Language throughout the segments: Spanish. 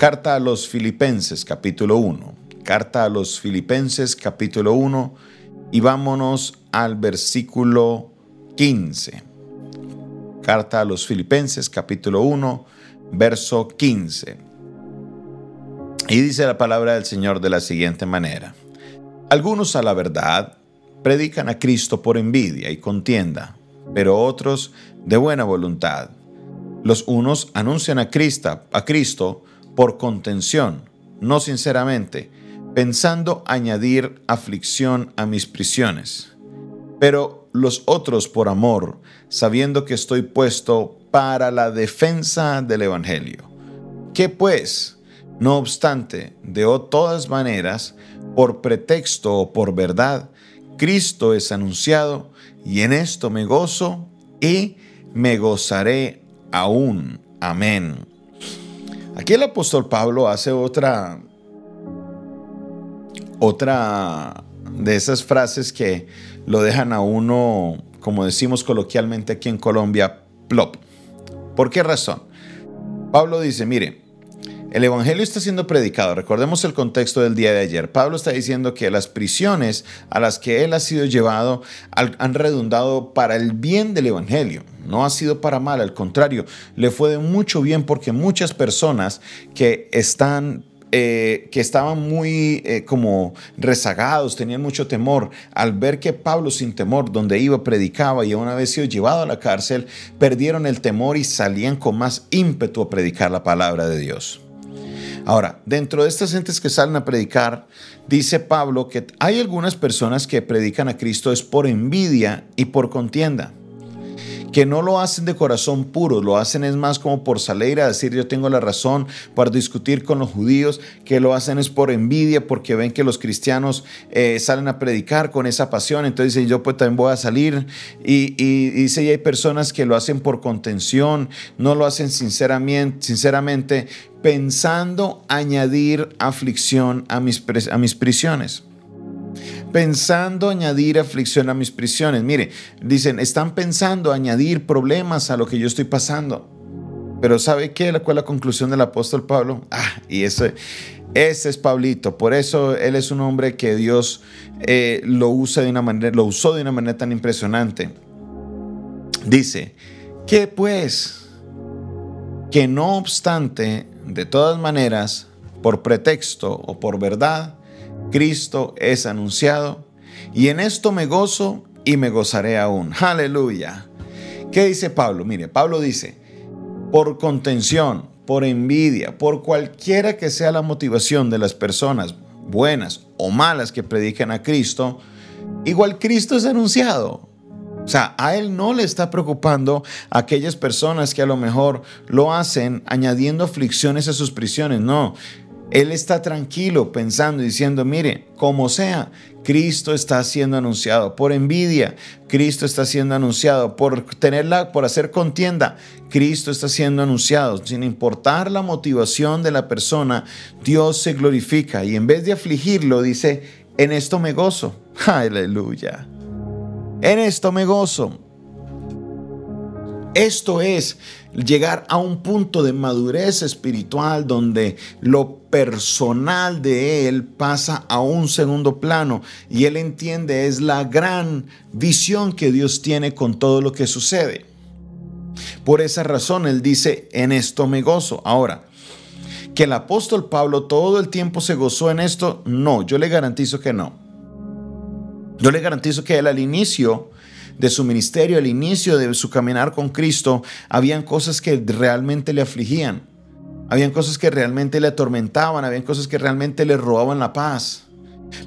Carta a los Filipenses capítulo 1. Carta a los Filipenses capítulo 1 y vámonos al versículo 15. Carta a los Filipenses capítulo 1 verso 15. Y dice la palabra del Señor de la siguiente manera. Algunos a la verdad predican a Cristo por envidia y contienda, pero otros de buena voluntad. Los unos anuncian a Cristo, a Cristo por contención, no sinceramente, pensando añadir aflicción a mis prisiones. Pero los otros por amor, sabiendo que estoy puesto para la defensa del Evangelio. ¿Qué pues? No obstante, de todas maneras, por pretexto o por verdad, Cristo es anunciado, y en esto me gozo y me gozaré aún. Amén. Aquí el apóstol Pablo hace otra otra de esas frases que lo dejan a uno, como decimos coloquialmente aquí en Colombia, plop. ¿Por qué razón? Pablo dice, mire, el Evangelio está siendo predicado. Recordemos el contexto del día de ayer. Pablo está diciendo que las prisiones a las que él ha sido llevado han redundado para el bien del Evangelio. No ha sido para mal, al contrario, le fue de mucho bien porque muchas personas que eh, estaban muy eh, como rezagados, tenían mucho temor, al ver que Pablo sin temor, donde iba, predicaba y una vez sido llevado a la cárcel, perdieron el temor y salían con más ímpetu a predicar la palabra de Dios. Ahora, dentro de estas gentes que salen a predicar, dice Pablo que hay algunas personas que predican a Cristo es por envidia y por contienda que no lo hacen de corazón puro, lo hacen es más como por salir a decir yo tengo la razón, para discutir con los judíos, que lo hacen es por envidia, porque ven que los cristianos eh, salen a predicar con esa pasión, entonces dicen yo pues también voy a salir, y, y, dice, y hay personas que lo hacen por contención, no lo hacen sinceramente, sinceramente pensando añadir aflicción a mis, a mis prisiones pensando añadir aflicción a mis prisiones. Mire, dicen, están pensando añadir problemas a lo que yo estoy pasando. Pero ¿sabe qué? ¿Cuál es la conclusión del apóstol Pablo? Ah, y ese, ese es Pablito. Por eso él es un hombre que Dios eh, lo, usa de una manera, lo usó de una manera tan impresionante. Dice, ¿qué pues? Que no obstante de todas maneras, por pretexto o por verdad, Cristo es anunciado, y en esto me gozo y me gozaré aún. Aleluya. ¿Qué dice Pablo? Mire, Pablo dice, por contención, por envidia, por cualquiera que sea la motivación de las personas buenas o malas que predican a Cristo, igual Cristo es anunciado. O sea, a él no le está preocupando aquellas personas que a lo mejor lo hacen añadiendo aflicciones a sus prisiones. No, él está tranquilo pensando y diciendo, mire, como sea, Cristo está siendo anunciado por envidia, Cristo está siendo anunciado por tenerla, por hacer contienda, Cristo está siendo anunciado. Sin importar la motivación de la persona, Dios se glorifica y en vez de afligirlo, dice, en esto me gozo. Aleluya. En esto me gozo. Esto es llegar a un punto de madurez espiritual donde lo personal de él pasa a un segundo plano y él entiende es la gran visión que Dios tiene con todo lo que sucede. Por esa razón él dice, en esto me gozo. Ahora, que el apóstol Pablo todo el tiempo se gozó en esto, no, yo le garantizo que no. Yo le garantizo que él al inicio de su ministerio, al inicio de su caminar con Cristo, habían cosas que realmente le afligían. Habían cosas que realmente le atormentaban, habían cosas que realmente le robaban la paz.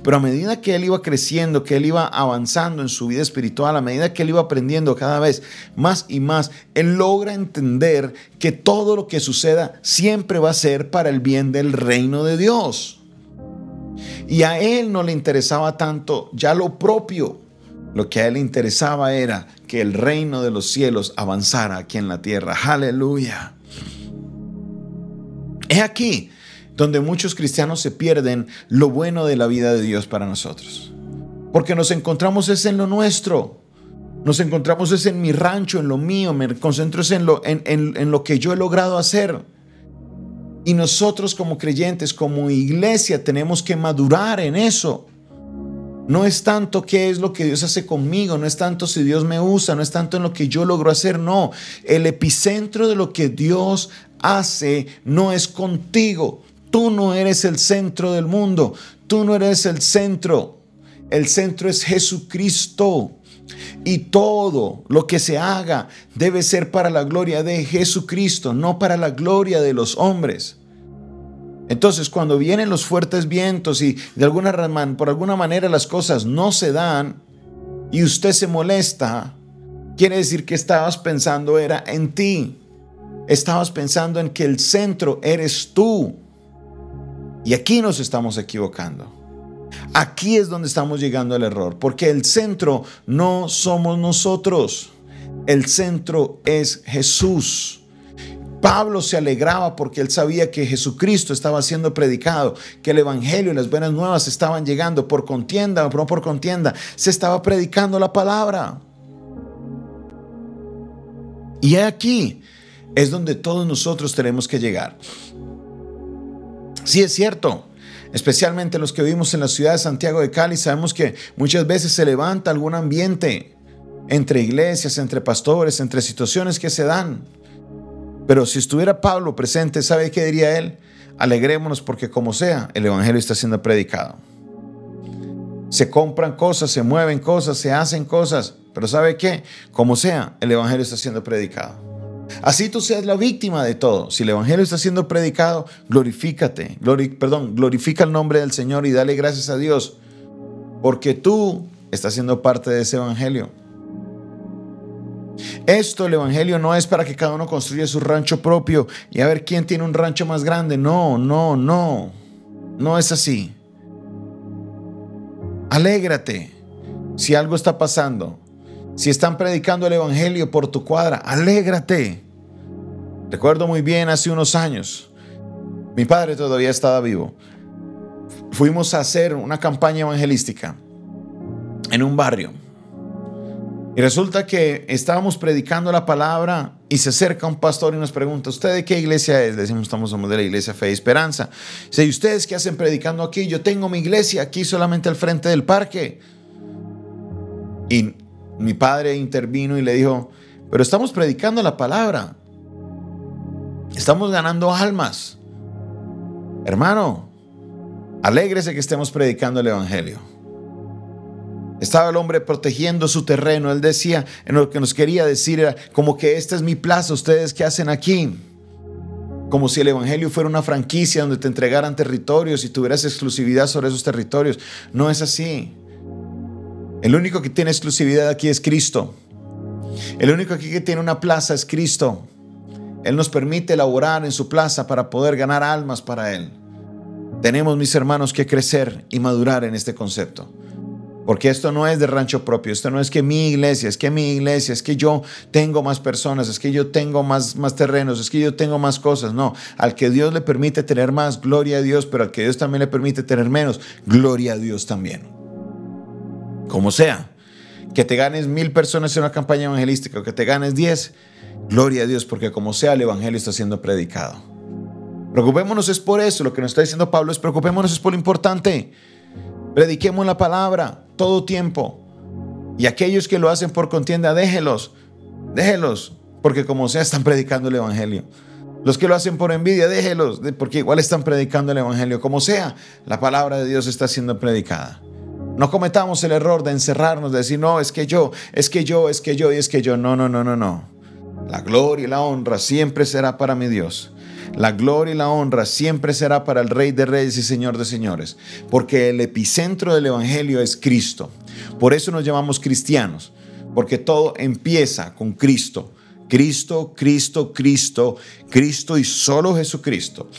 Pero a medida que él iba creciendo, que él iba avanzando en su vida espiritual, a medida que él iba aprendiendo cada vez más y más, él logra entender que todo lo que suceda siempre va a ser para el bien del reino de Dios. Y a él no le interesaba tanto ya lo propio, lo que a él interesaba era que el reino de los cielos avanzara aquí en la tierra. Aleluya. Es aquí donde muchos cristianos se pierden lo bueno de la vida de Dios para nosotros. Porque nos encontramos es en lo nuestro. Nos encontramos es en mi rancho, en lo mío. Me concentro en lo, en, en lo que yo he logrado hacer. Y nosotros como creyentes, como iglesia, tenemos que madurar en eso. No es tanto qué es lo que Dios hace conmigo, no es tanto si Dios me usa, no es tanto en lo que yo logro hacer, no. El epicentro de lo que Dios hace no es contigo. Tú no eres el centro del mundo, tú no eres el centro. El centro es Jesucristo. Y todo lo que se haga debe ser para la gloria de Jesucristo, no para la gloria de los hombres. Entonces, cuando vienen los fuertes vientos y de alguna por alguna manera las cosas no se dan y usted se molesta, quiere decir que estabas pensando era en ti. Estabas pensando en que el centro eres tú. Y aquí nos estamos equivocando. Aquí es donde estamos llegando al error, porque el centro no somos nosotros. El centro es Jesús. Pablo se alegraba porque él sabía que Jesucristo estaba siendo predicado, que el Evangelio y las buenas nuevas estaban llegando por contienda o no por contienda. Se estaba predicando la palabra. Y aquí es donde todos nosotros tenemos que llegar. Sí es cierto, especialmente los que vivimos en la ciudad de Santiago de Cali, sabemos que muchas veces se levanta algún ambiente entre iglesias, entre pastores, entre situaciones que se dan. Pero si estuviera Pablo presente, ¿sabe qué diría él? Alegrémonos porque como sea, el Evangelio está siendo predicado. Se compran cosas, se mueven cosas, se hacen cosas, pero ¿sabe qué? Como sea, el Evangelio está siendo predicado. Así tú seas la víctima de todo. Si el Evangelio está siendo predicado, glorifícate, perdón, glorifica el nombre del Señor y dale gracias a Dios, porque tú estás siendo parte de ese Evangelio. Esto, el Evangelio, no es para que cada uno construya su rancho propio y a ver quién tiene un rancho más grande. No, no, no. No es así. Alégrate si algo está pasando. Si están predicando el Evangelio por tu cuadra, alégrate. Recuerdo muy bien hace unos años, mi padre todavía estaba vivo. Fuimos a hacer una campaña evangelística en un barrio. Y resulta que estábamos predicando la palabra y se acerca un pastor y nos pregunta, ¿usted de qué iglesia es? decimos, estamos somos de la iglesia Fe y Esperanza. Dice, ¿y ustedes qué hacen predicando aquí? Yo tengo mi iglesia aquí solamente al frente del parque. Y mi padre intervino y le dijo, pero estamos predicando la palabra. Estamos ganando almas. Hermano, alégrese que estemos predicando el Evangelio. Estaba el hombre protegiendo su terreno. Él decía, en lo que nos quería decir era como que esta es mi plaza, ustedes qué hacen aquí. Como si el Evangelio fuera una franquicia donde te entregaran territorios y tuvieras exclusividad sobre esos territorios. No es así. El único que tiene exclusividad aquí es Cristo. El único aquí que tiene una plaza es Cristo. Él nos permite elaborar en su plaza para poder ganar almas para Él. Tenemos, mis hermanos, que crecer y madurar en este concepto. Porque esto no es de rancho propio, esto no es que mi iglesia, es que mi iglesia, es que yo tengo más personas, es que yo tengo más, más terrenos, es que yo tengo más cosas. No, al que Dios le permite tener más, gloria a Dios, pero al que Dios también le permite tener menos, gloria a Dios también. Como sea, que te ganes mil personas en una campaña evangelística o que te ganes diez, gloria a Dios, porque como sea el evangelio está siendo predicado. Preocupémonos es por eso, lo que nos está diciendo Pablo es preocupémonos es por lo importante. Prediquemos la palabra todo tiempo. Y aquellos que lo hacen por contienda, déjelos, déjelos, porque como sea están predicando el Evangelio. Los que lo hacen por envidia, déjelos, porque igual están predicando el Evangelio. Como sea, la palabra de Dios está siendo predicada. No cometamos el error de encerrarnos, de decir, no, es que yo, es que yo, es que yo y es que yo. No, no, no, no, no. La gloria y la honra siempre será para mi Dios. La gloria y la honra siempre será para el Rey de Reyes y Señor de Señores, porque el epicentro del Evangelio es Cristo. Por eso nos llamamos cristianos, porque todo empieza con Cristo. Cristo, Cristo, Cristo, Cristo y solo Jesucristo.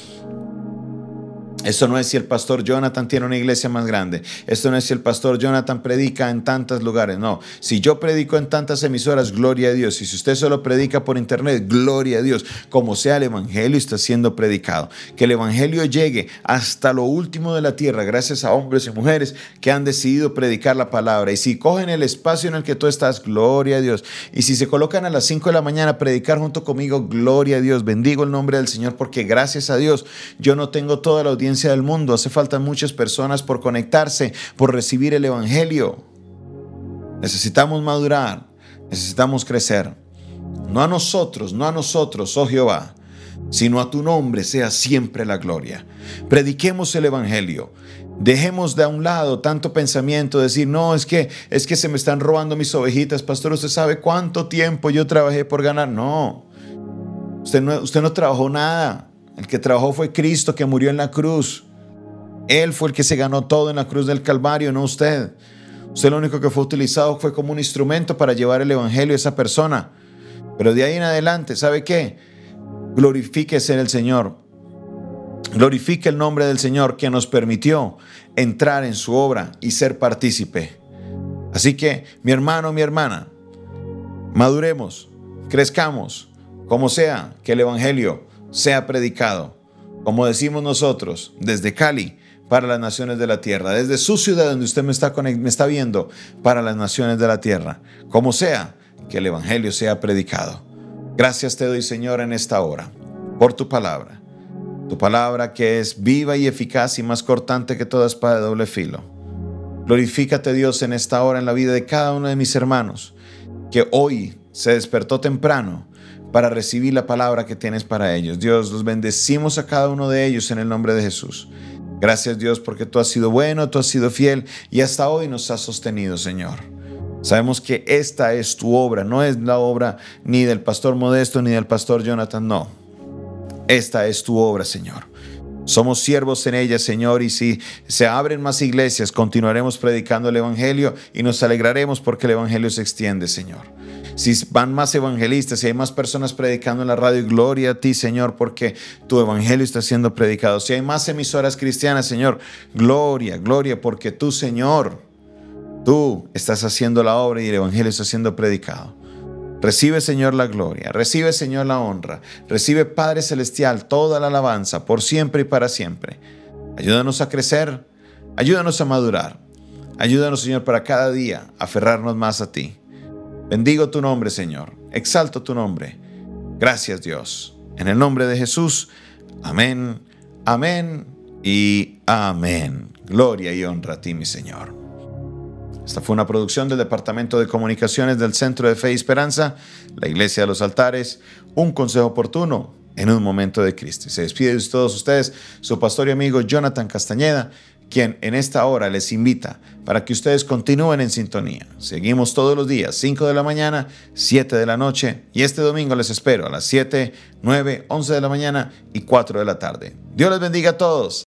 Esto no es si el pastor Jonathan tiene una iglesia más grande. Esto no es si el pastor Jonathan predica en tantos lugares. No, si yo predico en tantas emisoras, gloria a Dios. Y si usted solo predica por internet, gloria a Dios. Como sea el Evangelio está siendo predicado. Que el Evangelio llegue hasta lo último de la tierra gracias a hombres y mujeres que han decidido predicar la palabra. Y si cogen el espacio en el que tú estás, gloria a Dios. Y si se colocan a las 5 de la mañana a predicar junto conmigo, gloria a Dios. Bendigo el nombre del Señor porque gracias a Dios yo no tengo toda la audiencia del mundo. Hace falta muchas personas por conectarse, por recibir el Evangelio. Necesitamos madurar, necesitamos crecer. No a nosotros, no a nosotros, oh Jehová, sino a tu nombre sea siempre la gloria. Prediquemos el Evangelio. Dejemos de a un lado tanto pensamiento, decir, no, es que, es que se me están robando mis ovejitas. Pastor, ¿usted sabe cuánto tiempo yo trabajé por ganar? No, usted no, usted no trabajó nada. El que trabajó fue Cristo que murió en la cruz. Él fue el que se ganó todo en la cruz del Calvario, no usted. Usted lo único que fue utilizado fue como un instrumento para llevar el Evangelio a esa persona. Pero de ahí en adelante, ¿sabe qué? Glorifíquese en el Señor. Glorifique el nombre del Señor que nos permitió entrar en su obra y ser partícipe. Así que, mi hermano, mi hermana, maduremos, crezcamos, como sea que el Evangelio sea predicado, como decimos nosotros, desde Cali para las naciones de la tierra, desde su ciudad donde usted me está, me está viendo, para las naciones de la tierra, como sea que el Evangelio sea predicado. Gracias te doy, Señor, en esta hora, por tu palabra, tu palabra que es viva y eficaz y más cortante que toda espada de doble filo. Glorifícate, Dios, en esta hora en la vida de cada uno de mis hermanos, que hoy se despertó temprano para recibir la palabra que tienes para ellos. Dios, los bendecimos a cada uno de ellos en el nombre de Jesús. Gracias Dios porque tú has sido bueno, tú has sido fiel y hasta hoy nos has sostenido, Señor. Sabemos que esta es tu obra, no es la obra ni del pastor Modesto ni del pastor Jonathan, no. Esta es tu obra, Señor. Somos siervos en ella, Señor, y si se abren más iglesias, continuaremos predicando el Evangelio y nos alegraremos porque el Evangelio se extiende, Señor si van más evangelistas, si hay más personas predicando en la radio, gloria a ti, Señor, porque tu evangelio está siendo predicado. Si hay más emisoras cristianas, Señor, gloria, gloria, porque tú, Señor, tú estás haciendo la obra y el evangelio está siendo predicado. Recibe, Señor, la gloria, recibe, Señor, la honra, recibe, Padre Celestial, toda la alabanza, por siempre y para siempre. Ayúdanos a crecer, ayúdanos a madurar, ayúdanos, Señor, para cada día aferrarnos más a ti. Bendigo tu nombre, Señor. Exalto tu nombre. Gracias, Dios. En el nombre de Jesús. Amén, amén y amén. Gloria y honra a ti, mi Señor. Esta fue una producción del Departamento de Comunicaciones del Centro de Fe y Esperanza, la Iglesia de los Altares, un consejo oportuno en un momento de Cristo. Se despide de todos ustedes su pastor y amigo Jonathan Castañeda quien en esta hora les invita para que ustedes continúen en sintonía. Seguimos todos los días, 5 de la mañana, 7 de la noche y este domingo les espero a las 7, 9, 11 de la mañana y 4 de la tarde. Dios les bendiga a todos.